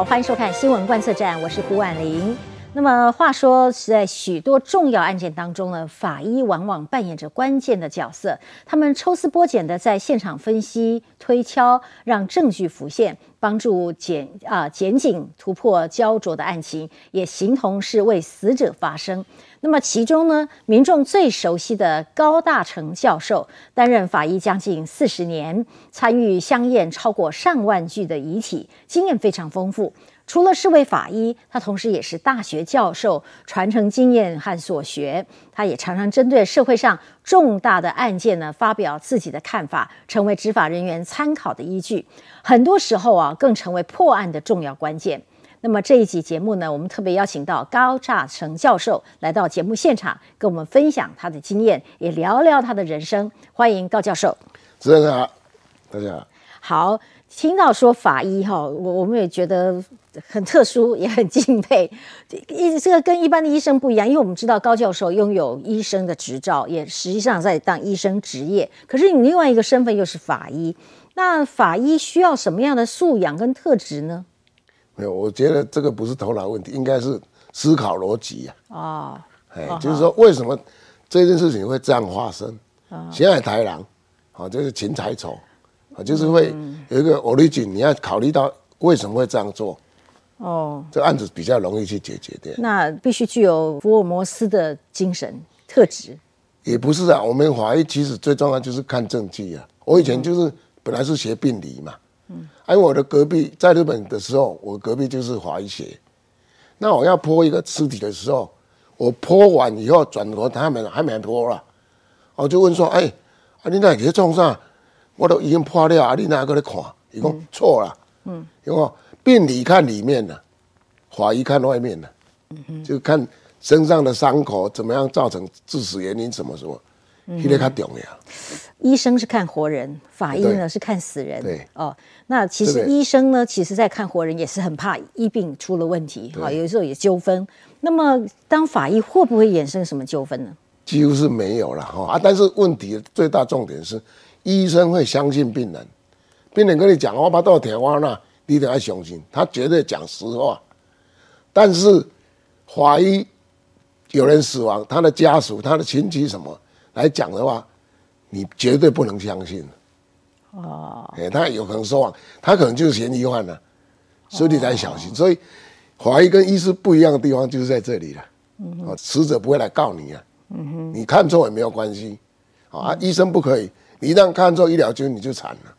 好，欢迎收看《新闻观测站》，我是胡婉玲。那么话说，在许多重要案件当中呢，法医往往扮演着关键的角色。他们抽丝剥茧的在现场分析、推敲，让证据浮现，帮助检啊检警突破焦灼的案情，也形同是为死者发声。那么其中呢，民众最熟悉的高大成教授，担任法医将近四十年，参与相验超过上万具的遗体，经验非常丰富。除了是位法医，他同时也是大学教授，传承经验和所学。他也常常针对社会上重大的案件呢，发表自己的看法，成为执法人员参考的依据。很多时候啊，更成为破案的重要关键。那么这一集节目呢，我们特别邀请到高炸成教授来到节目现场，跟我们分享他的经验，也聊聊他的人生。欢迎高教授。主持人好，大家好。好，听到说法医哈，我我们也觉得很特殊，也很敬佩。一这个跟一般的医生不一样，因为我们知道高教授拥有医生的执照，也实际上在当医生职业。可是你另外一个身份又是法医，那法医需要什么样的素养跟特质呢？没有，我觉得这个不是头脑问题，应该是思考逻辑呀。哦，哎，就是说为什么这件事情会这样发生？咸海台郎，好，就是秦才丑。啊，就是会有一个 origin，你要考虑到为什么会这样做。哦，这案子比较容易去解决的。那必须具有福尔摩斯的精神特质。也不是啊，我们法医其实最重要就是看证据啊。我以前就是本来是学病理嘛，嗯，因为我的隔壁在日本的时候，我隔壁就是法医学。那我要剖一个尸体的时候，我剖完以后转头他们还没剖了，我就问说：“哎，啊，你那去创啥？”我都已经破了啊！你哪个来看？伊讲错了，嗯，因为病理看里面的，法医看外面的，就看身上的伤口怎么样造成致死原因什么什么，嗯，这个较重要。医生是看活人，法医呢是看死人。对哦，那其实医生呢，其实在看活人也是很怕医病出了问题，哈，有时候也纠纷。那么当法医会不会衍生什么纠纷呢？几乎是没有了哈啊！但是问题最大重点是。医生会相信病人，病人跟你讲我把刀捅我那，你得要相信，他绝对讲实话。但是法医有人死亡，他的家属、他的亲戚什么来讲的话，你绝对不能相信。哦，哎，他有可能说谎，他可能就是嫌疑犯呢，所以你才小心。所以法医跟医师不一样的地方就是在这里了。哦，死者不会来告你啊。嗯哼，你看错也没有关系。啊，医生不可以。你一旦看错医疗军，你就惨了。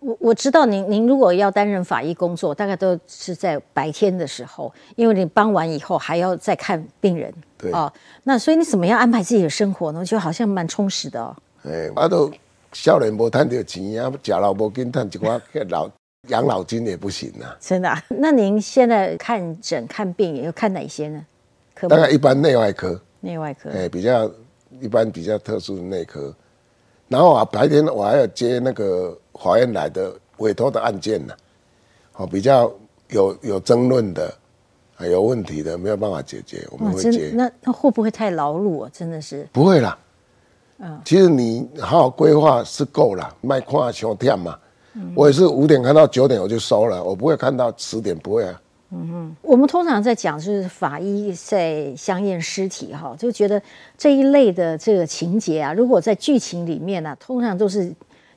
我我知道您，您如果要担任法医工作，大概都是在白天的时候，因为你帮完以后还要再看病人。对啊，那所以你怎么样安排自己的生活呢？就好像蛮充实的哦。哎，我都少年无赚到钱啊，假老无跟赚一寡老养老金也不行啊。真的？那您现在看诊看病也要看哪些呢？大概一般内外科。内外科。哎，比较一般比较特殊的内科。然后啊，白天我还要接那个法院来的委托的案件呢，哦，比较有有争论的，有问题的，没有办法解决，我们会接。那那会不会太劳碌啊？真的是不会啦，嗯，其实你好好规划是够了，卖看小店嘛。我也是五点看到九点我就收了，我不会看到十点，不会啊。嗯哼，我们通常在讲就是法医在相验尸体哈，就觉得这一类的这个情节啊，如果在剧情里面呢，通常都是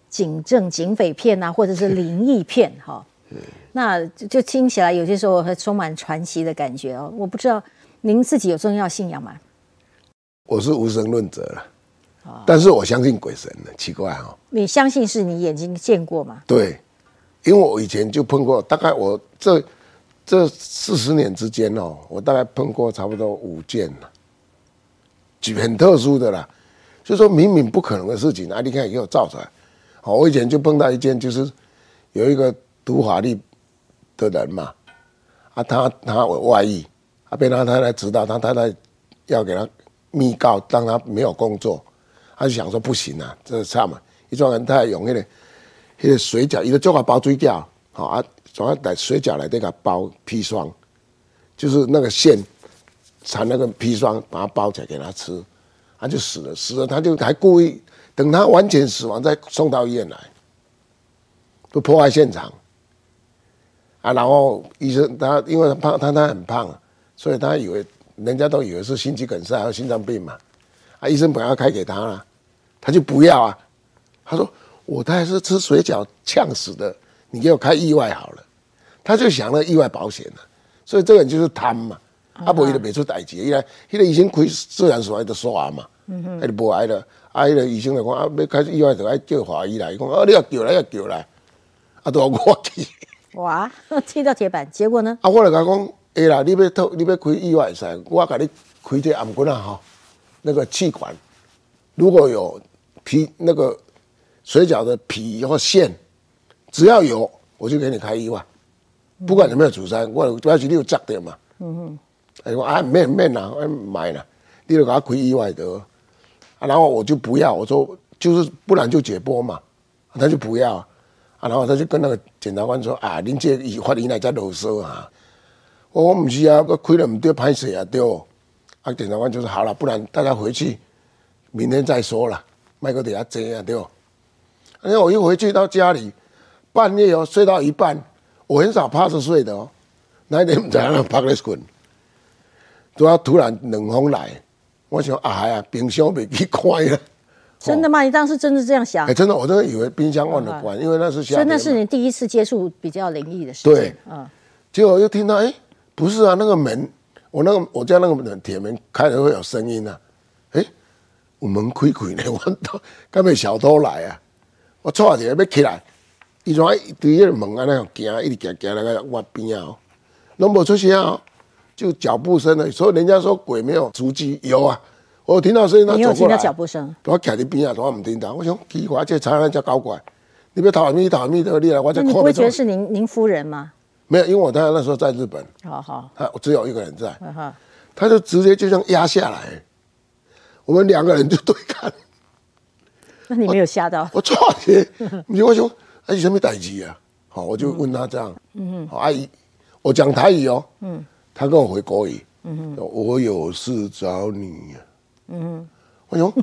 警政警匪片啊，或者是灵异片哈。那就听起来有些时候还充满传奇的感觉哦。我不知道您自己有重要信仰吗？我是无神论者了，但是我相信鬼神的，奇怪哦。你相信是你眼睛见过吗？对，因为我以前就碰过，大概我这。这四十年之间哦，我大概碰过差不多五件了，举很特殊的啦，就说明明不可能的事情，啊，你看给我造出来。好，我以前就碰到一件，就是有一个读法律的人嘛，啊，他他外遇，啊，被他太太知道，他太太要给他密告，让他没有工作，他就想说不行啊，这差嘛，一桩人太容易了，那个水饺，一个做法包水饺，好啊。总要在水饺来这个包砒霜，就是那个线缠那个砒霜，把它包起来给他吃，他就死了。死了，他就还故意等他完全死亡再送到医院来，不破坏现场。啊，然后医生他因为他胖，他他很胖，所以他以为人家都以为是心肌梗塞还有心脏病嘛，啊，医生本来要开给他了，他就不要啊，他说我他还是吃水饺呛死的，你给我开意外好了，他就想了意外保险了，所以这个人就是贪嘛，啊，不伊就袂出代志，伊来，迄个医生开自然所爱的刷嘛，嗯哼，他就无爱了，啊，迄个医生就讲啊，要开始意外就爱叫法医来，伊讲啊，你要叫来要叫来，啊，都要我去。哇，踢到铁板，结果呢？啊，我来甲讲，会啦，你要透，你要开意外噻，我甲你开这暗管啊哈，那个气管如果有皮那个水饺的皮或馅，只要有，我就给你开意外，不管有没有主张，我主要是你有扎点嘛。嗯哼，哎我啊免免啦，我买啦，你就给他开意外的，啊，然后我就不要，我说就是不然就解剖嘛，他就不要。啊，然后他就跟那个检察官说：“啊，您这以法院来在啰嗦啊！我我不是啊，我亏了唔对，拍死啊对。啊，检察官就说：好了，不然大家回去，明天再说了，麦克底下这样对。因为我一回去到家里，半夜哦睡到一半，我很少趴着睡的哦，那一天在那趴在困，突然突然冷风来，我想啊呀，冰箱被给开了。”真的吗？你当时真的这样想？哎，真的，我真的以为冰箱忘了关，因为那是夏所以那是你第一次接触比较灵异的事情。对，嗯。结果又听到，哎，不是啊，那个门，我那个我家那个门铁门开了会有声音啊，哎，我门开开呢，我到刚被小偷来啊，我错点要起来，伊从一堆个门安那样行，一直行行那个我边啊，拢无出声啊，就脚步声了。所以人家说鬼没有足迹，有啊。我听到声音，他走过来。脚步声。我徛伫边啊，我唔听到。我想奇怪，这查案叫搞怪。你别逃咪逃咪的，你来，我在看。你不会觉得是您您夫人吗？没有，因为我太太那时候在日本。好好。他只有一个人在。他就直接就这样压下来，我们两个人就对看。那你没有吓到？我错的，你我说阿姨什么代志啊？好，我就问他这样。嗯哼。阿姨，我讲台语哦。嗯。他跟我回国语。嗯哼。我有事找你。嗯，哎呦，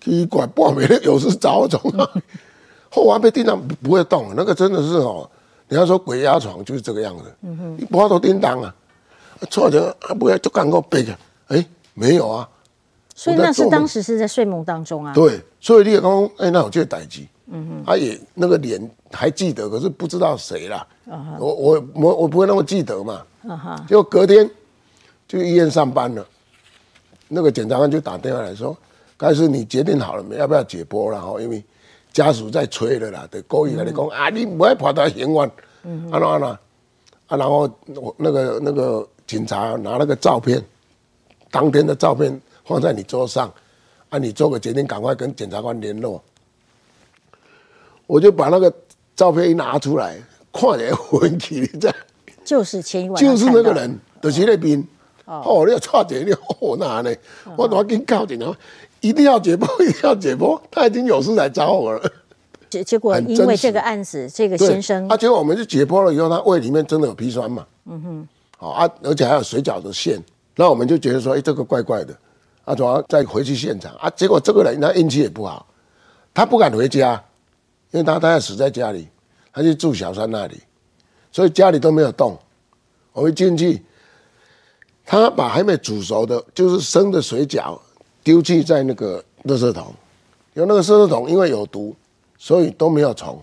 奇怪，半夜有事找我从 后完被叮当不会动，那个真的是哦，人家说鬼压床就是这个样子。嗯哼，你不怕都叮当啊？错的啊，不要就赶快背着。哎，没有啊。所以那是当时是在睡梦当中啊。对，所以你也刚刚哎，那我就逮机。嗯哼，他也那个脸还记得，可是不知道谁了。我我我我不会那么记得嘛。啊哈，就隔天就医院上班了。那个检察官就打电话来说：“该是你决定好了没？要不要解剖了？哈，因为家属在催了啦，得故意跟你讲啊，你不要跑到刑院，嗯，啊那啊那，啊然后我那个那个警察拿那个照片，当天的照片放在你桌上，啊，你做个决定，赶快跟检察官联络。我就把那个照片一拿出来，看见昏气在，就是前一晚就是那个人，就是那边。”哦，你要差点，你哦那呢？我赶紧靠近哦，一定要解剖，一定要解剖。他已经有事来找我了。结结果因为这个案子，这个先生，啊，结果我们就解剖了以后，他胃里面真的有砒霜嘛。嗯哼。好啊，而且还有水饺的馅，那我们就觉得说，哎，这个怪怪的。啊，主要再回去现场啊，结果这个人他运气也不好，他不敢回家，因为他他要死在家里，他就住小三那里，所以家里都没有动。我们进去。他把还没煮熟的，就是生的水饺丢弃在那个垃圾桶，有那个垃圾桶因为有毒，所以都没有虫，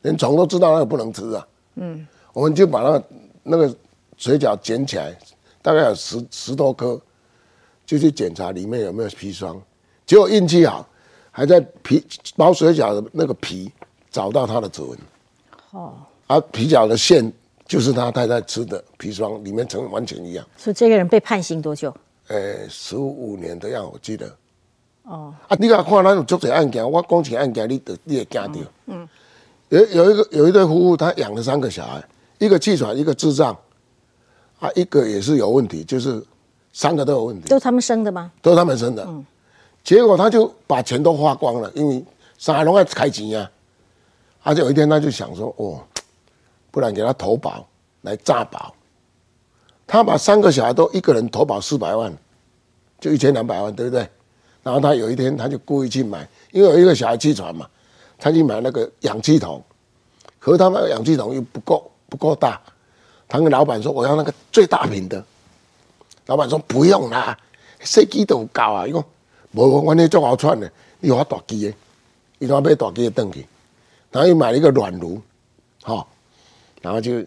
连虫都知道那个不能吃啊。嗯，我们就把那个那个水饺捡起来，大概有十十多颗，就去检查里面有没有砒霜，结果运气好，还在皮包水饺的那个皮找到他的指纹。哦，而皮饺的馅。就是他太太吃的砒霜，里面成完全一样。所以这个人被判刑多久？呃，十五年的样，我记得。哦。啊，你看看那种足者案件，我讲起案件，你得你也惊掉。嗯。有有一个有一对夫妇，他养了三个小孩，一个气喘，一个智障，啊，一个也是有问题，就是三个都有问题。都他们生的吗？都是他们生的。嗯。结果他就把钱都花光了，因为上海龙爱开钱呀。而且有一天他就想说，哦。不然给他投保来诈保，他把三个小孩都一个人投保四百万，就一千两百万，对不对？然后他有一天他就故意去买，因为有一个小孩气喘嘛，他去买那个氧气筒，可是他那个氧气筒又不够不够大。他跟老板说我要那个最大瓶的，老板说不用啦，设计都够啊。伊讲无，我那做好串的，你有大机的，伊讲买大机的登去，然后又买了一个暖炉，好，然后就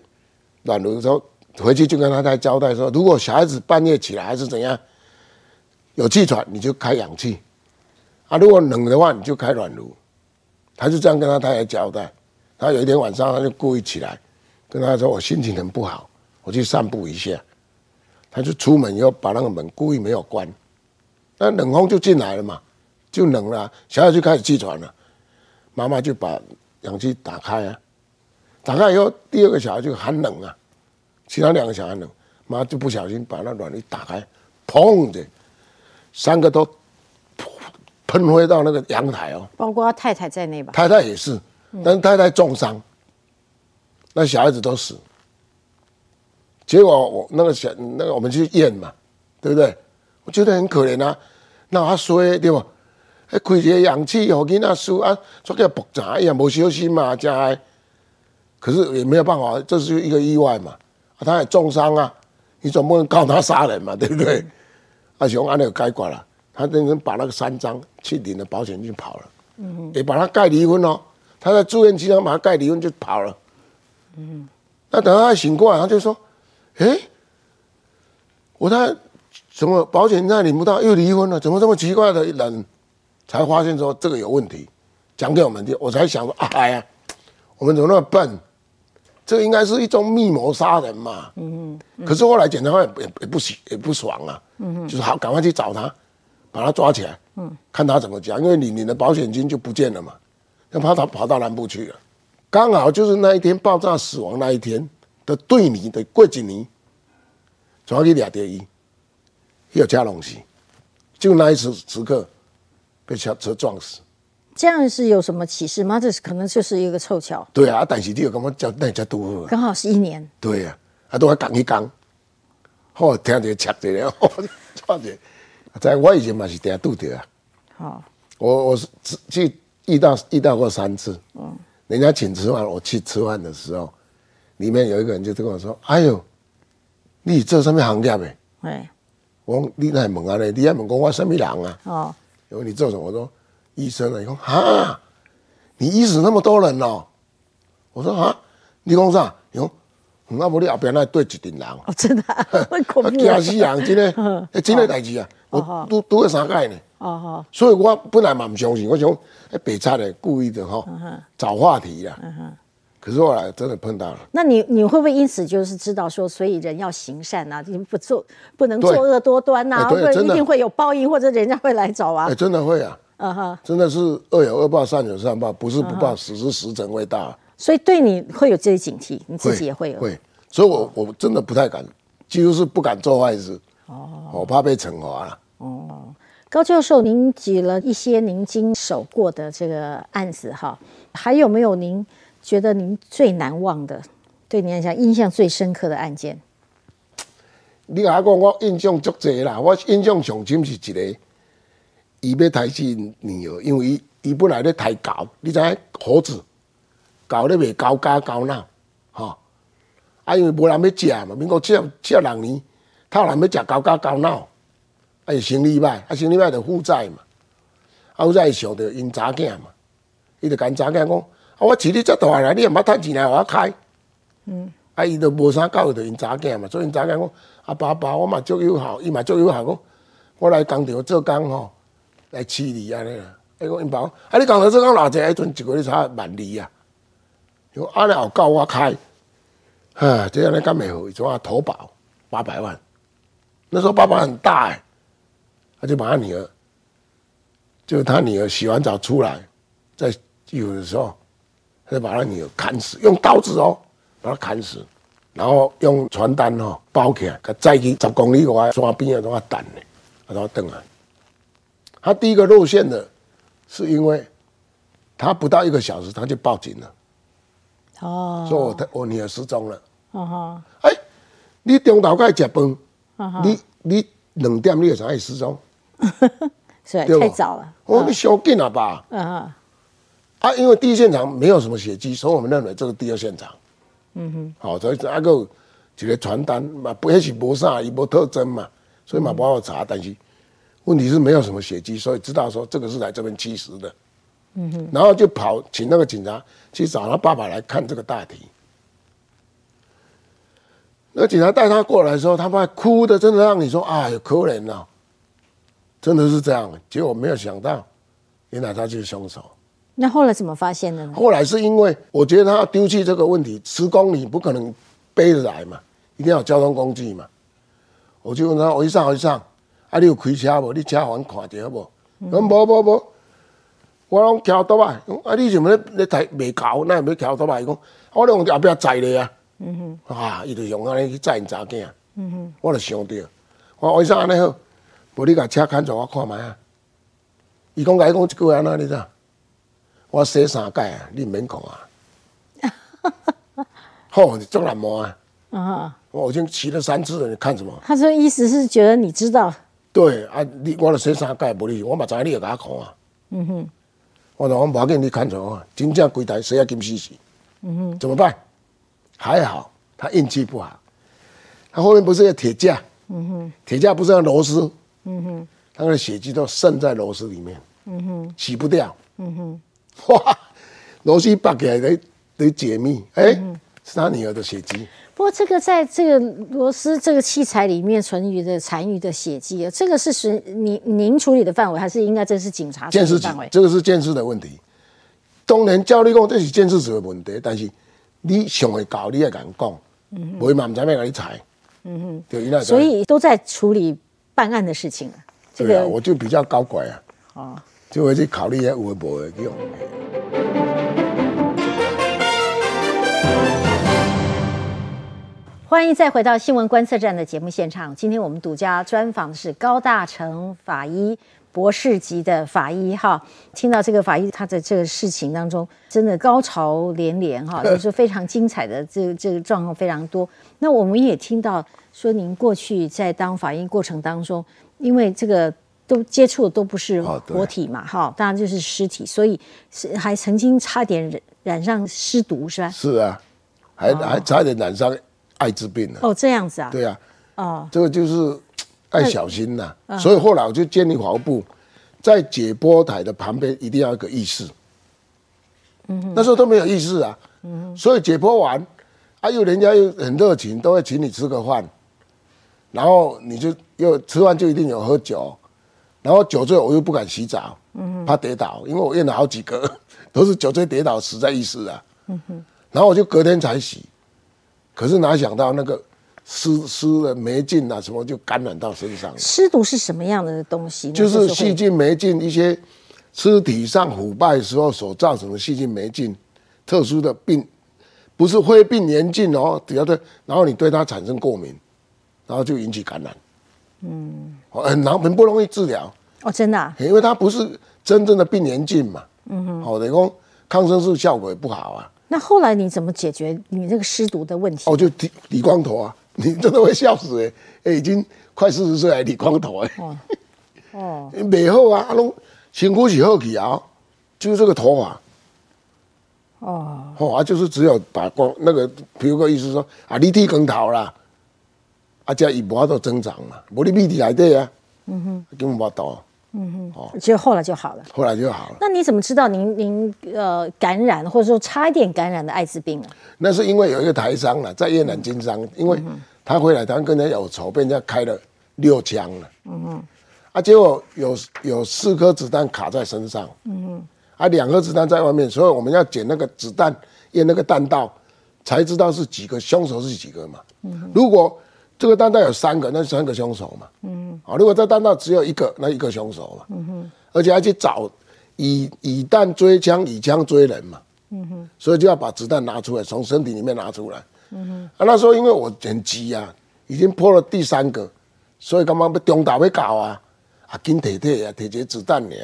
暖炉说回去就跟他在交代说，如果小孩子半夜起来还是怎样有气喘，你就开氧气啊；如果冷的话，你就开暖炉。他就这样跟他太太交代。他有一天晚上，他就故意起来跟他说：“我心情很不好，我去散步一下。”他就出门以后把那个门故意没有关，那冷风就进来了嘛，就冷了，小孩就开始气喘了。妈妈就把氧气打开啊，打开以后，第二个小孩就很冷啊，其他两个小孩冷，妈就不小心把那暖气打开，砰的，三个都喷飞到那个阳台哦，包括太太在内吧？太太也是，但是太太重伤，那小孩子都死。结果我那个小那个我们去验嘛，对不对？我觉得很可怜啊，那他衰对不？还开些氧气，好给那输啊，做个爆炸，哎呀，没小心嘛，加还。可是也没有办法，这是一个意外嘛，啊，他也重伤啊，你总不能告他杀人嘛，对不对？阿雄安那个该管了，他等于把那个三张去领了保险金跑了，嗯，也把他盖离婚哦，他在住院期间把他盖离婚就跑了，嗯，那等他醒过来，他就说，哎，我他怎么保险金领不到，又离婚了，怎么这么奇怪的人？才发现说这个有问题，讲给我们听，我才想说，哎呀，我们怎么那么笨？这应该是一种密谋杀人嘛。嗯嗯。可是后来检察官也也不喜也不爽啊。嗯嗯。就是好，赶快去找他，把他抓起来。嗯。看他怎么讲，因为你你的保险金就不见了嘛，要怕他跑到南部去了。刚好就是那一天爆炸死亡那一天的对你的过几年，抓去俩第一，要加东西，就那一时时刻。被车车撞死，这样是有什么启示吗？这是可能就是一个凑巧。对啊，但是你有干嘛叫那家多？刚好是一年。对啊，啊，都还讲一讲，好听着切着了，错着。在我以前嘛是定拄着啊。好，我我是去遇到遇到过三次。嗯。人家请吃饭，我去吃饭的时候，里面有一个人就跟我说：“哎呦，你做什么行业的？”哎，我讲你来问啊嘞，你还问讲我什么人啊？哦。因为你做什么？我说医生啊，你说哈，你医死那么多人哦。我说啊，你讲啥？你讲，那不你后边那对一群人哦，真的，会恐怖。惊死人，真的，真的代志啊！我都都会三盖呢。哦好。所以我本来嘛不相信，我想北差的故意的哈，找话题啦。可是后来真的碰到了。那你你会不会因此就是知道说，所以人要行善啊，你不做不能作恶多端呐，或者一定会有报应，或者人家会来找啊？哎，真的会啊！啊哈，真的是恶有恶报，善有善报，不是不报，死是时辰未到。所以对你会有这些警惕，你自己也会有。会，所以我我真的不太敢，几乎是不敢做坏事。哦，我怕被惩罚了。哦，高教授，您举了一些您经手过的这个案子哈，还有没有您？觉得您最难忘的，对您来讲印象最深刻的案件？你阿讲我印象足济啦，我印象上深是一个，伊要抬起女儿，因为伊伊本来咧抬狗，你知影猴子狗咧卖狗家狗闹，吼，啊因为无人要食嘛，民国七七六年，他有人要食狗家狗闹，啊就生理歹，啊生理歹就负债嘛，啊负债想着因查囝嘛，伊就跟查囝讲。啊！我饲你遮大汉，你也毋捌趁钱来互我开。嗯。啊，伊都无啥教育，着因查囝嘛，所以因查囝讲：啊爸爸，我嘛足友好，伊嘛足友好讲，我来工厂做工吼，来饲你安尼啦。伊讲因爸，啊你工厂做工偌济，迄阵一个月差万二啊。伊讲安尼后教我开，哈，这样你敢袂好？伊怎啊投保八百万？那时候爸爸很大哎，他就把他女儿，就他女儿洗完澡出来，在有的时候。就把他女儿砍死，用刀子哦，把他砍死，然后用传单哦包起来，再去十公里外山边啊，都要等呢，他都要等啊。他第一个露馅的，是因为他不到一个小时他就报警了，哦，说我的我女儿失踪了，哦哈，哎，你中头该食饭，你你两点你也才会失踪，是太早了，哦，你小紧了吧，嗯。啊，因为第一现场没有什么血迹，所以我们认为这是第二现场。嗯哼，好，所以阿个一个传单嘛，不也是无啥，伊无特征嘛，所以嘛不好查。但是问题是没有什么血迹，所以知道说这个是来这边吸食的。嗯哼，然后就跑请那个警察去找他爸爸来看这个大体。那警察带他过来的时候，他爸哭的，真的让你说啊，有可怜呐，真的是这样。结果没有想到，原来他就是凶手。那后来怎么发现的呢？后来是因为我觉得他要丢弃这个问题，十公里不可能背着来嘛，一定要交通工具嘛。我就问他，我一上我一上，啊，你有开车无？你车还看着好无？讲无无无，我拢桥倒来。啊，你怎么咧咧抬未搞？那要桥倒来？伊讲，我咧用后壁载你啊。嗯哼。啊，伊就用安尼去载因查囝。嗯哼。我就想到，我我一上安尼好，无你甲车牵住我看卖啊。伊讲甲伊讲一句话安怎你知？我洗三届啊，你唔免讲啊。好，做难摸啊。啊。我已经骑了三次了，你看什么？他说意思是觉得你知道。对啊，你我了洗三届无你，我嘛知你会甲我看啊。嗯哼。我讲我无要紧，你看着我，真正规台洗啊金死死。嗯哼。怎么办？还好，他运气不好。他后面不是有铁架？嗯哼。铁架不是要螺丝？嗯哼。他的血迹都渗在螺丝里面。嗯哼。洗不掉。嗯哼。哇，罗西拔起来得得解密，哎，是他女儿的血迹。不过这个在这个螺丝这个器材里面存余的残余的血迹，这个是是您您处理的范围，还是应该这是警察监视范围？这个是监视的问题。当然，教你讲这是监视组的问题，但是你上会搞，你也敢讲，嗯，会嘛唔知咩你踩，嗯哼，对，所以都在处理办案的事情这个我就比较高拐啊。哦。就会去考虑一下有无的用。欢迎再回到新闻观测站的节目现场。今天我们独家专访的是高大成法医，博士级的法医哈。听到这个法医他的这个事情当中，真的高潮连连哈，就是非常精彩的这这个状况非常多。那我们也听到说，您过去在当法医过程当中，因为这个。都接触的都不是活体嘛，哈，当然就是尸体，所以是还曾经差点染染上尸毒，是吧？是啊，还还差点染上艾滋病呢。哦，这样子啊？对啊。哦，这个就是爱小心呐。所以后来我就建议法务部，在解剖台的旁边一定要一个浴室。嗯那时候都没有浴室啊。嗯所以解剖完，啊，又人家又很热情，都会请你吃个饭，然后你就又吃完就一定有喝酒。然后酒醉，我又不敢洗澡，怕跌倒，因为我验了好几个，都是酒醉跌倒死在浴室啊。然后我就隔天才洗，可是哪想到那个湿湿的霉菌啊什么就感染到身上了。湿毒是什么样的东西？就是细菌、霉菌一些尸体上腐败时候所造成的细菌、霉菌，特殊的病，不是灰病严峻哦，只要对，然后你对它产生过敏，然后就引起感染。嗯，很难，很不容易治疗哦，真的，因为它不是真正的病原菌嘛。嗯哼，好，等于讲抗生素效果也不好啊。那后来你怎么解决你这个湿毒的问题？哦，就理理光头啊，你真的会笑死哎！哎，已经快四十岁还理光头哎。哦，哦，美后啊，阿龙辛苦起后起啊，就是这个头发。哦，哦啊，就是只有把光那个，比如个意思说啊，你剃光头啦。啊，这伊无法度增长嘛，无你秘体内底啊，嗯哼，根本无到，嗯哼，哦，就后来就好了，后来就好了。那你怎么知道您您呃感染或者说差一点感染的艾滋病啊？那是因为有一个台商了，在越南经商，因为他回来台湾跟人家有仇，被人家开了六枪了，嗯哼，啊，结果有有四颗子弹卡在身上，嗯哼，啊，两颗子弹在外面，所以我们要捡那个子弹验那个弹道，才知道是几个凶手是几个嘛，嗯哼，如果这个弹道有三个，那三个凶手嘛。嗯。啊，如果这弹道只有一个，那一个凶手嘛。嗯哼。而且还去找以以弹追枪，以枪追人嘛。嗯哼。所以就要把子弹拿出来，从身体里面拿出来。嗯哼。啊，那时候因为我很急啊，已经破了第三个，所以刚刚被中岛被搞啊，啊，紧提提啊，提一个子弹呢。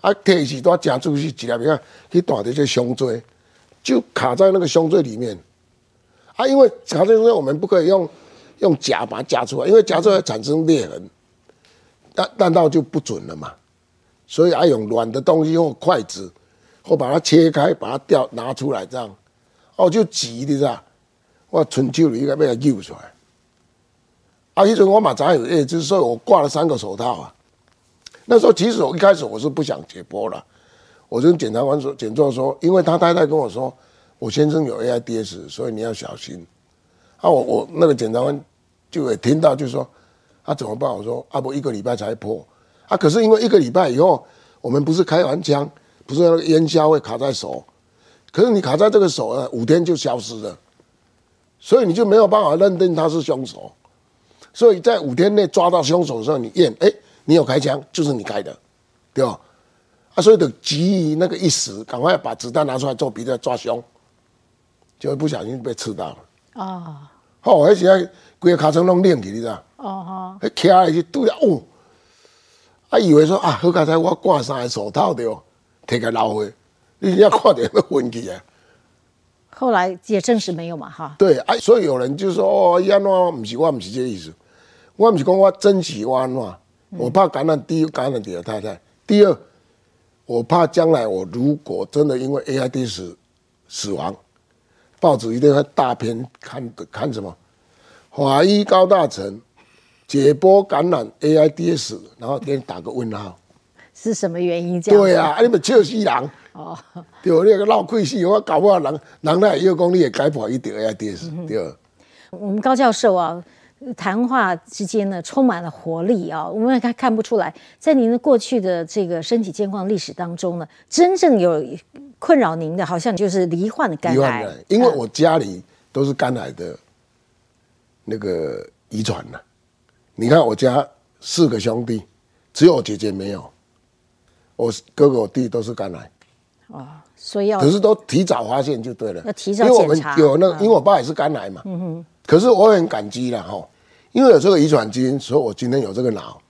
啊，提起都夹住去，一粒个去打这些胸椎，就卡在那个胸椎里面。啊，因为卡在胸椎，我们不可以用。用夹把它夹出来，因为夹出来产生裂痕，弹弹道就不准了嘛。所以要用软的东西，用筷子或把它切开，把它掉拿出来这样。我就急的是吧？我春秋里应该把它揪出来。啊，迄阵我嘛知有叶子，所以我挂了三个手套啊。那时候其实我一开始我是不想解剖了，我跟检察官说，检状说，因为他太太跟我说，我先生有 AIDS，所以你要小心。啊，我我那个检察官就也听到，就是说，啊怎么办？我说啊不，一个礼拜才破。啊，可是因为一个礼拜以后，我们不是开完枪，不是那个烟硝会卡在手，可是你卡在这个手呢，五天就消失了，所以你就没有办法认定他是凶手。所以在五天内抓到凶手的时候，你验，哎。你有开枪，就是你开的，对吧？啊，所以得急于那个一时，赶快把子弹拿出来做比较抓凶，就不小心被刺到了。哦，好，而且规个尻川拢冷去，你知道？哦哈，起来去对了，哦，啊，以为说啊，好刚才我挂三个手套着哦，摕个捞回，你要看着要昏去啊。后来也证实没有嘛，哈。对，啊，所以有人就说哦，伊安怎不是我，不是这意思，我不是讲我真喜欢安怎。我怕感染，第一感染你的太太，第二，我怕将来我如果真的因为 AIDS 死亡，报纸一定会大篇看看什么，法医高大成解剖感染 AIDS，然后给你打个问号，是什么原因这样？对啊，你们笑死人哦，对，那个闹鬼死，我搞不好人人那又讲你也解剖一点 AIDS，对。我们高教授啊。谈话之间呢，充满了活力啊！我们看看不出来，在您的过去的这个身体健康历史当中呢，真正有困扰您的，好像就是罹患的肝癌。因为我家里都是肝癌的那个遗传呢。你看我家四个兄弟，只有我姐姐没有，我哥哥我弟都是肝癌。哦，所以要可是都提早发现就对了。要提早检查。有那，因为我爸也是肝癌嘛。嗯哼。可是我很感激了哈，因为有这个遗传基因，所以我今天有这个脑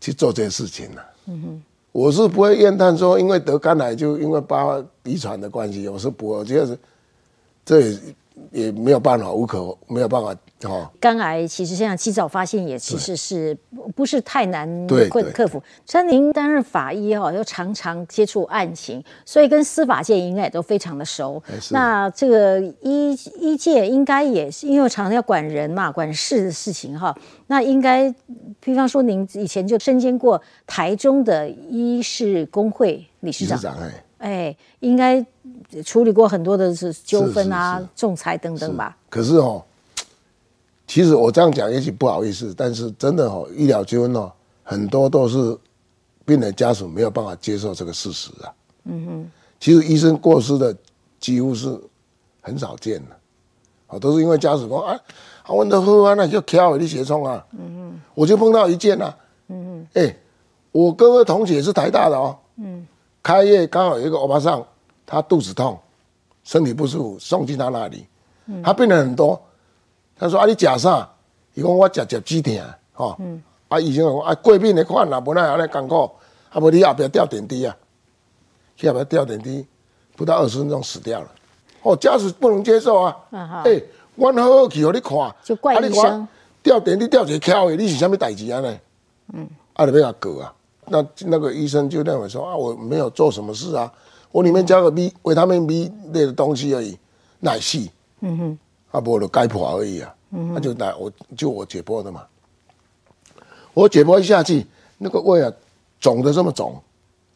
去做这些事情了。嗯哼，我是不会怨叹说，因为得肝癌就因为爸遗传的关系，我是不会，我觉得这也也没有办法，无可没有办法。哦，肝癌其实现在及早发现也其实是不是太难克克服。像您担任法医哈，又常常接触案情，所以跟司法界应该也都非常的熟。那这个医医界应该也是因为常常要管人嘛，管事的事情哈。那应该，比方说您以前就身兼过台中的医事工会理事长，哎，应该处理过很多的是纠纷啊、仲裁等等吧。可是哦。其实我这样讲也许不好意思，但是真的哦，医疗纠纷哦，很多都是病人家属没有办法接受这个事实啊。嗯哼。其实医生过失的几乎是很少见的，哦，都是因为家属说啊，啊，问的喝啊，那就挑你血冲啊。嗯哼。我就碰到一件啊。嗯哼。哎，我哥哥同学是台大的哦。嗯。开业刚好有一个欧巴桑，他肚子痛，身体不舒服，送进他那里。嗯。他病人很多。他说：“啊，你食啥？伊讲我食食止疼，吼。啊，医生讲啊，过敏的款啦，无奈安尼艰苦。啊，无你后壁吊点滴啊，去后壁吊点滴，不到二十分钟死掉了。哦，家属不能接受啊。哎，我好好去，互你看。就怪医生。吊点滴吊一个巧的，你是啥物代志安尼？嗯。啊，就要告啊。那那个医生就认为说啊，我没有做什么事啊，我里面加个 B 维他命 B 类的东西而已，奶昔。嗯哼。啊，不就该破而已啊，那就来我就我解剖的嘛。我解剖一下去，那个胃啊肿的这么肿，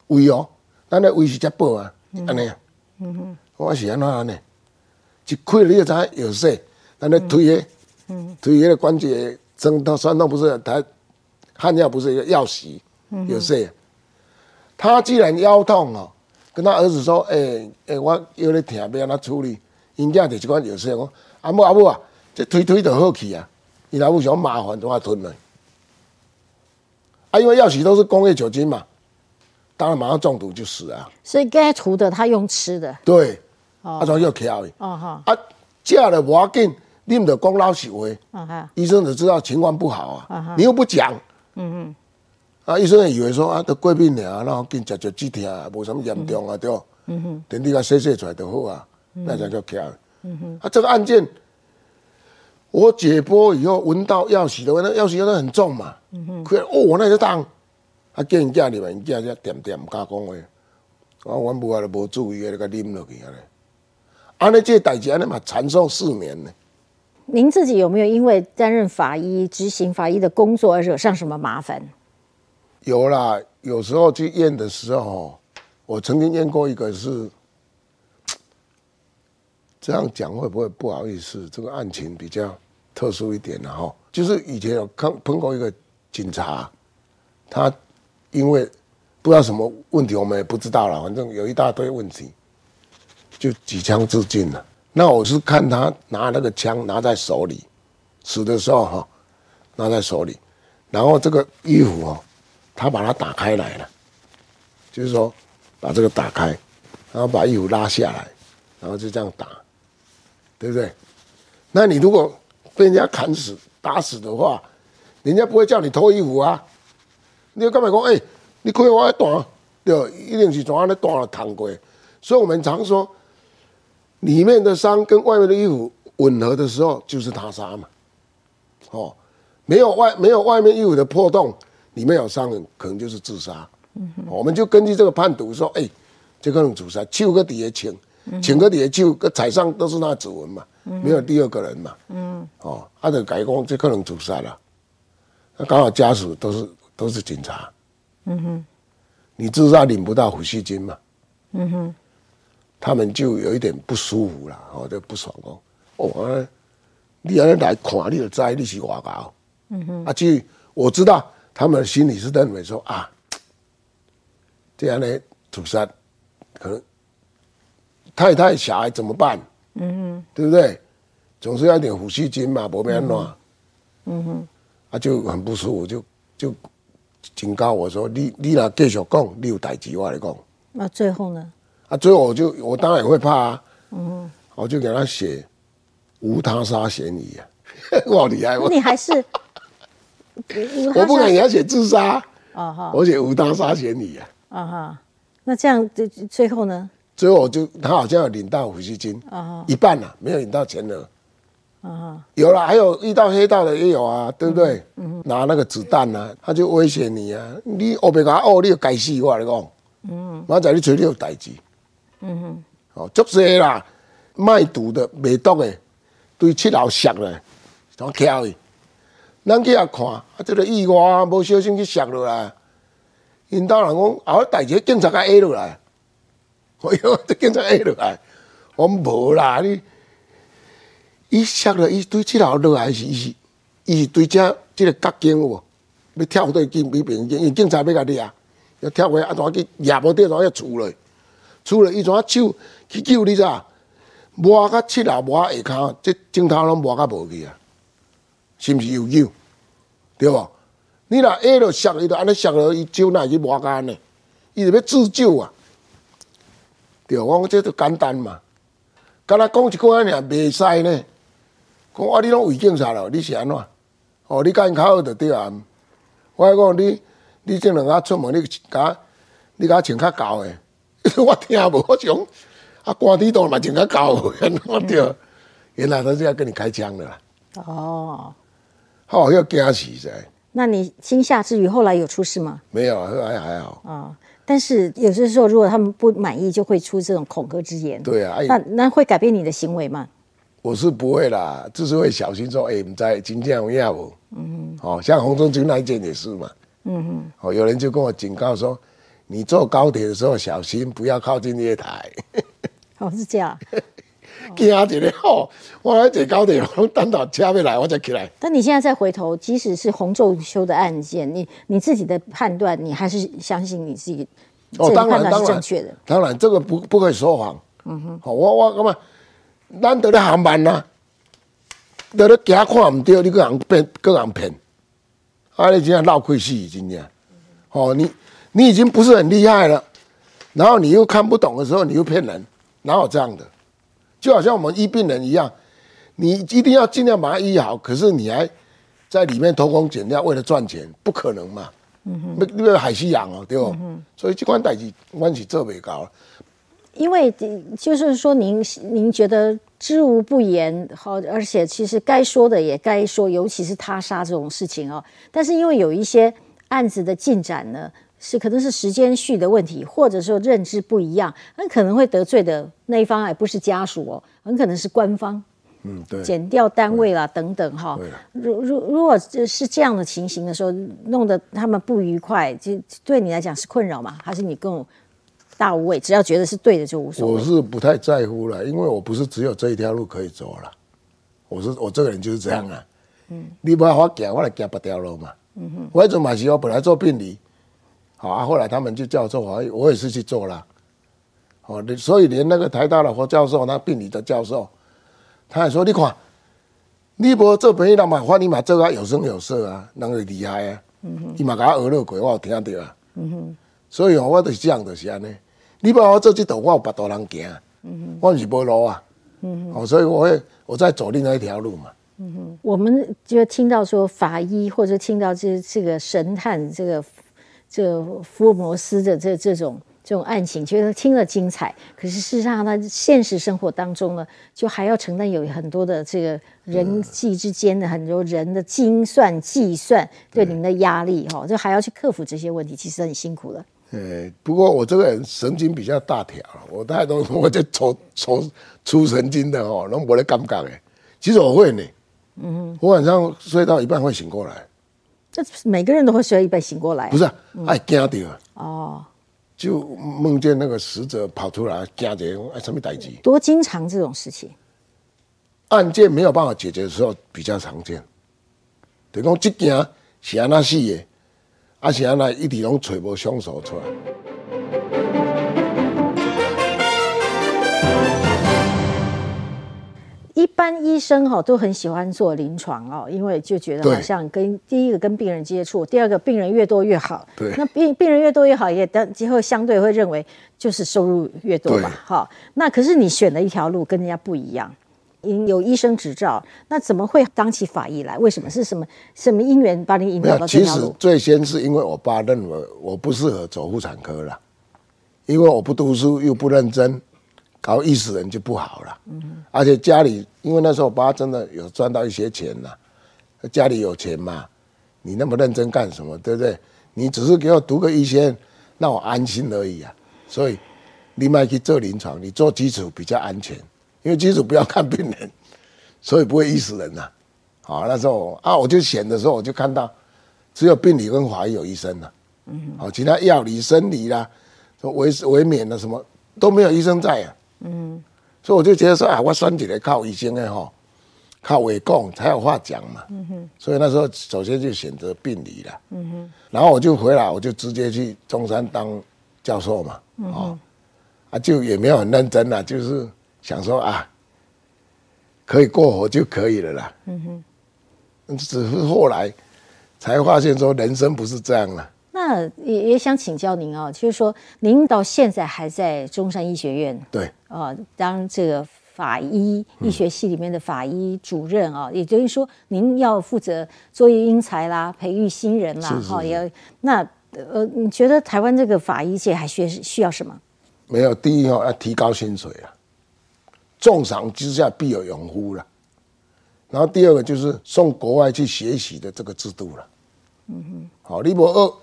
胃哦，咱那胃是只薄啊，安尼啊。嗯哼，我是安怎安尼？一开了你就知有事，咱那推的，推的关节疼痛酸痛不是他汗药不是一个药洗有事。他既然腰痛哦，跟他儿子说，哎哎，我腰咧疼，要安怎处理？因家就一款药水讲。阿母阿母啊，这推推就好去啊！你阿母想麻烦，都要吞了。啊，因为药洗都是工业酒精嘛，当然马上中毒就死啊。所以该涂的他用吃的。对，啊，种要调的。哦哈。啊，嫁了不要紧，你们的光老实话。啊哈。医生就知道情况不好啊。啊哈。你又不讲。嗯嗯。啊，医生以为说啊，得过敏了，然后紧食食止疼，无什么严重啊，对。嗯哼。等你甲洗洗出来就好啊，那才叫强。嗯哼，啊，这个案件我解剖以后闻到药洗的味道，药洗味道很重嘛。嗯哼，可哦，我那就当啊，叫人家里面，人家就点点唔敢讲话。我我无啊，无注意，个啉落去啊咧。安尼这代志安尼嘛缠寿四年呢。您自己有没有因为担任法医、执行法医的工作而惹上什么麻烦？有啦，有时候去验的时候，我曾经验过一个是，这样讲会不会不好意思？这个案情比较特殊一点的哈，就是以前有碰碰过一个警察，他因为不知道什么问题，我们也不知道了，反正有一大堆问题，就举枪自尽了。那我是看他拿那个枪拿在手里，死的时候哈，拿在手里，然后这个衣服哦，他把它打开来了，就是说把这个打开，然后把衣服拉下来，然后就这样打，对不对？那你如果被人家砍死、打死的话，人家不会叫你脱衣服啊。你要干嘛讲？哎，你可以往外断，对，一定是从那断了烫过。所以我们常说。里面的伤跟外面的衣服吻合的时候，就是他杀嘛。哦，没有外没有外面衣服的破洞，里面有伤痕，可能就是自杀。嗯我们就根据这个判读说，哎，这个人自杀，手个底下请，请个底下手个踩上都是那指纹嘛，没有第二个人嘛。嗯。哦，他的改工这个人自杀了，那刚好家属都是都是警察。嗯哼。你自杀领不到抚恤金嘛？嗯哼。他们就有一点不舒服了，哦，就不爽哦。哦，你安尼来看，你就知你是外高。嗯哼。啊，至于我知道，他们心里是认为说啊，这样呢，自杀可能太太小孩怎么办？嗯哼。对不对？总是要点抚恤金嘛，不免乱。嗯哼。啊，就很不舒服，就就警告我说：“你你若继续讲，你有代志我来讲。”那最后呢？啊，最后我就我当然也会怕啊，嗯，我就给他写无他杀嫌疑啊，我好厉害，你还是我不敢给他写自杀，啊哈，我写无他杀嫌疑啊，啊哈，那这样最最后呢？最后我就他好像有领到抚恤金啊哈，一半啊，没有领到钱额，啊哈，有了，还有遇到黑道的也有啊，对不对？嗯，拿那个子弹啊，他就威胁你啊，你我别他哦，你要该死我来讲，嗯，马仔你找你有代志。嗯哼，哦，足些啦，卖毒的、卖毒的，对七楼摔咧，怎巧伊？咱去遐看，啊，这个意外无小心去摔落来，因兜人讲，啊，代志警察甲下落来，哎呦，这警察下落来，我无啦，你，伊摔落，伊对即头落来是，伊是，伊是对这这个角警有无？要跳对警比别警，因警察要甲你啊，要跳过啊，怎去也无对，怎要出来？除了一双手去救你咋？抹甲七楼抹下骹，这镜头拢抹甲无去啊？是毋是有救？对无？你若下落摔，伊就安尼摔落，伊手哪会去摸到安尼？伊是要自救啊？对，我讲这都简单嘛。敢若讲一句安尼袂使呢？讲啊，你拢违警察了，你是安怎？哦，你甲因较好就对啊。我讲你，你这两下出门，你甲你甲穿较厚诶。我听无，我讲啊，官地都嘛真较高，我对，原来他是要跟你开枪的啦。哦，好要惊死噻。那你惊吓之余，后来有出事吗？没有，后来还好。啊，但是有些时候，如果他们不满意，就会出这种恐吓之言。对啊，那那会改变你的行为吗？我是不会啦，就是会小心说，哎，唔在今天有要不？嗯哼。哦，像洪忠军那一件也是嘛。嗯哼。哦，有人就跟我警告说。你坐高铁的时候小心，不要靠近月台。哦，是这样。惊一个吼，我来坐高铁，我等到车要来，我才起来。但你现在再回头，即使是洪仲修的案件，你你自己的判断，你还是相信你自己哦，当然当然正确的。当然，这个不不可以说谎。嗯哼。好，我我干嘛？难得的航班呐，得了行看唔对，你个人骗，个人骗，啊，你真正闹亏死，真正。哦，你。你已经不是很厉害了，然后你又看不懂的时候，你又骗人，哪有这样的？就好像我们医病人一样，你一定要尽量把它医好，可是你还在里面偷工减料，为了赚钱，不可能嘛？嗯哼，那个海西洋哦，对不？所以这关代志关系特别高。因为就是说，您您觉得知无不言，好，而且其实该说的也该说，尤其是他杀这种事情哦。但是因为有一些案子的进展呢。是可能是时间序的问题，或者说认知不一样，很可能会得罪的那一方还不是家属哦，很可能是官方。嗯，对，减掉单位啦等等哈。如如如果是这样的情形的时候，弄得他们不愉快，就对你来讲是困扰吗？还是你更大无畏？只要觉得是对的就无所谓。我是不太在乎了，因为我不是只有这一条路可以走了。我是我这个人就是这样啊。嗯。你不要我行，我来行别条路嘛。嗯哼。我一种马西我本来做病理，好啊，后来他们就教做我，我也是去做了。哦，所以连那个台大的何教授，那病理的教授。他也说：“你看，你无做病人嘛，反你嘛做个有声有色啊，人会厉害啊。伊嘛甲我学了过，我有听到啊。所以哦，我就是这样就是安尼。你不我做这道，我有别多人行，我是无路啊。哦，所以我会我在走另外一条路嘛。嗯哼我们就听到说法医，或者听到这这个神探，这个这福尔摩斯的这这种。”这种案情觉得听了精彩，可是事实上，他现实生活当中呢，就还要承担有很多的这个人际之间的很多人的精算计算，对你们的压力哈，就还要去克服这些问题，其实很辛苦了。呃，不过我这个人神经比较大条，我太多我就抽抽出神经的哦，拢无咧尴尬哎。其实我会呢，嗯，我晚上睡到一半会醒过来。这每个人都会睡到一半醒过来？不是，爱惊到哦。就梦见那个死者跑出来，惊着哎，什么代志？多经常这种事情？案件没有办法解决的时候比较常见。等于讲这件是安那死的，啊是安那一直拢找无凶手出来。一般医生哈都很喜欢做临床哦，因为就觉得好像跟第一个跟病人接触，第二个病人越多越好。对，那病病人越多越好，也等之后相对会认为就是收入越多吧。哈，那可是你选的一条路跟人家不一样，有医生执照，那怎么会当起法医来？为什么？是什么什么因缘把你引导到这条路？其实最先是因为我爸认为我不适合走妇产科了，因为我不读书又不认真。搞意思人就不好了，嗯，而且家里因为那时候我爸真的有赚到一些钱呐，家里有钱嘛，你那么认真干什么，对不对？你只是给我读个医学，让我安心而已啊。所以你卖去做临床，你做基础比较安全，因为基础不要看病人，所以不会医死人呐。好，那时候啊，我就选的时候我就看到，只有病理跟法医有医生了，嗯，好，其他药理、生理啦，说维维免的什么都没有医生在啊。嗯，所以我就觉得说啊，我选起来靠医生的哈，靠伟讲才有话讲嘛。嗯哼，所以那时候首先就选择病理了。嗯哼，然后我就回来，我就直接去中山当教授嘛。哦，啊，就也没有很认真啦，就是想说啊，可以过活就可以了啦。嗯哼，只是后来才发现说人生不是这样了。那也也想请教您啊，就是说您到现在还在中山医学院对啊，当这个法医医学系里面的法医主任啊，也就是说您要负责作育英才啦，培育新人啦，哈，也那呃，你觉得台湾这个法医界还需需要什么？没有，第一哈要提高薪水啊，重赏之下必有勇夫了。然后第二个就是送国外去学习的这个制度了。嗯哼，好，你无二。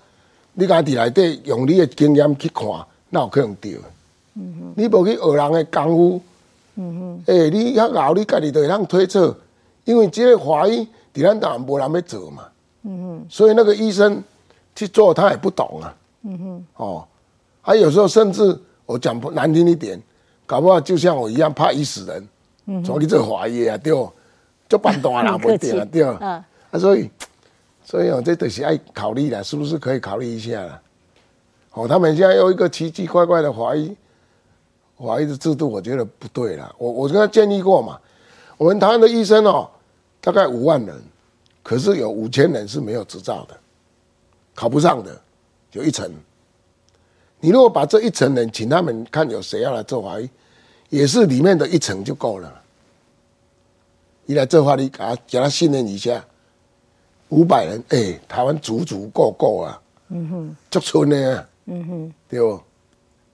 你家己内底用你的经验去看，那有可能对。嗯，你无去学人的功夫。嗯哼，诶，你较老，你家己就会通推测，因为这个华医伫咱台湾无人要做嘛。嗯哼，所以那个医生去做，他也不懂啊。嗯哼，哦，还有时候甚至我讲难听一点，搞不好就像我一样怕医死人。嗯从你这华医啊，对，就半大啦，不对啊，对。啊，所以。所以哦，这都是爱考虑的，是不是可以考虑一下了？哦，他们现在有一个奇奇怪怪的华裔，华裔的制度，我觉得不对了。我我跟他建议过嘛，我们台湾的医生哦，大概五万人，可是有五千人是没有执照的，考不上的，有一层。你如果把这一层人请他们看有谁要来做法医，也是里面的一层就够了。一来做法医，给他给他训练一下。五百人，哎，台湾足足够够啊！嗯哼，足村呢？嗯哼，对不？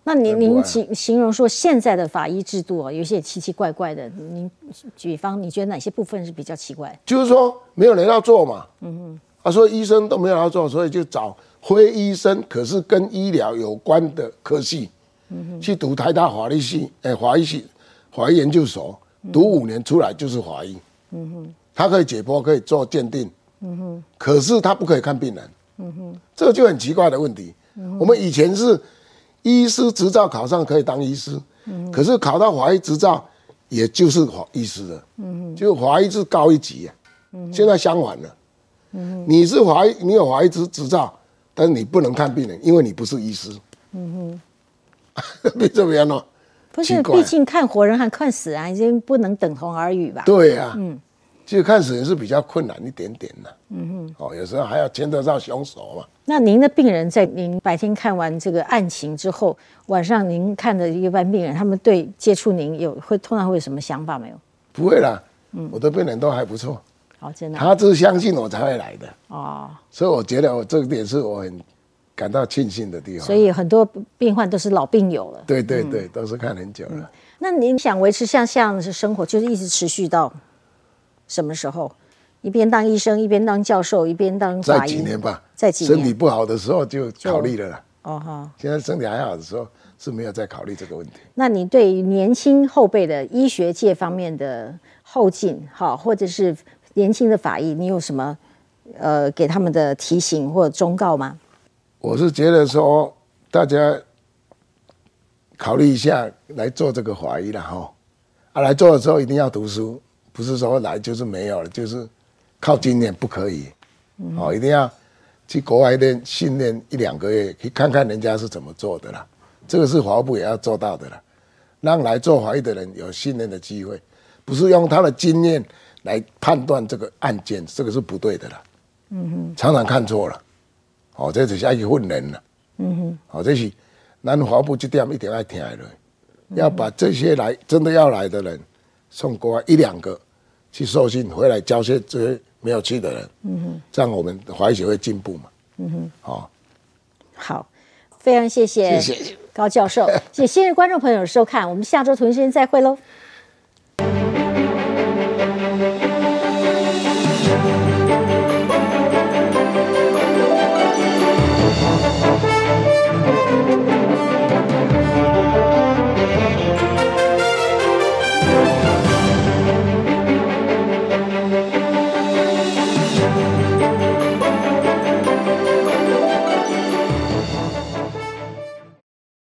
那您您形形容说现在的法医制度啊，有些奇奇怪怪的。您举方，你觉得哪些部分是比较奇怪？就是说没有人要做嘛。嗯哼，啊，所以医生都没有要做，所以就找非医生，可是跟医疗有关的科系，嗯哼去读台大法律系，哎，法医系，法医研究所，读五年出来就是法医。嗯哼，他可以解剖，可以做鉴定。嗯哼，可是他不可以看病人。嗯哼，这个就很奇怪的问题。我们以前是医师执照考上可以当医师，可是考到法医执照，也就是法医师了。嗯，就法医是高一级啊。嗯，现在相反了。嗯你是法医，你有法医执执照，但是你不能看病人，因为你不是医师。嗯哼，你怎么样呢？不是，毕竟看活人和看死人已经不能等同而语吧？对呀。嗯。其实看死人是比较困难一点点的，嗯哼，哦，有时候还要牵得上凶手嘛。那您的病人在您白天看完这个案情之后，晚上您看的一般病人，他们对接触您有会通常会有什么想法没有？不会啦，嗯，我的病人都还不错，哦，真的，他只是相信我才会来的，哦，所以我觉得我这点是我很感到庆幸的地方。所以很多病患都是老病友了，对对对，都是看很久了。那您想维持像这样的生活，就是一直持续到？什么时候？一边当医生，一边当教授，一边当法医。几年吧，在几年。身体不好的时候就考虑了啦。哦哈。现在身体还好的时候是没有再考虑这个问题。那你对于年轻后辈的医学界方面的后进，哈，或者是年轻的法医，你有什么呃给他们的提醒或忠告吗？我是觉得说，大家考虑一下来做这个法医了哈。啊，来做的时候一定要读书。不是说来就是没有了，就是靠经验不可以，哦，一定要去国外练训练一两个月，去看看人家是怎么做的啦。这个是法务部也要做到的啦，让来做法医的人有训练的机会，不是用他的经验来判断这个案件，这个是不对的啦。嗯哼，常常看错了，哦，这是下去混人了。嗯哼，哦，这是咱法务部这点一定要听的，要把这些来真的要来的人。送国外一两个去受训，回来教些这些没有去的人，嗯哼，这样我们华语学会进步嘛，嗯哼，好，好，非常谢谢，谢谢。高教授，谢谢观众朋友收看，我们下周同一时间再会喽。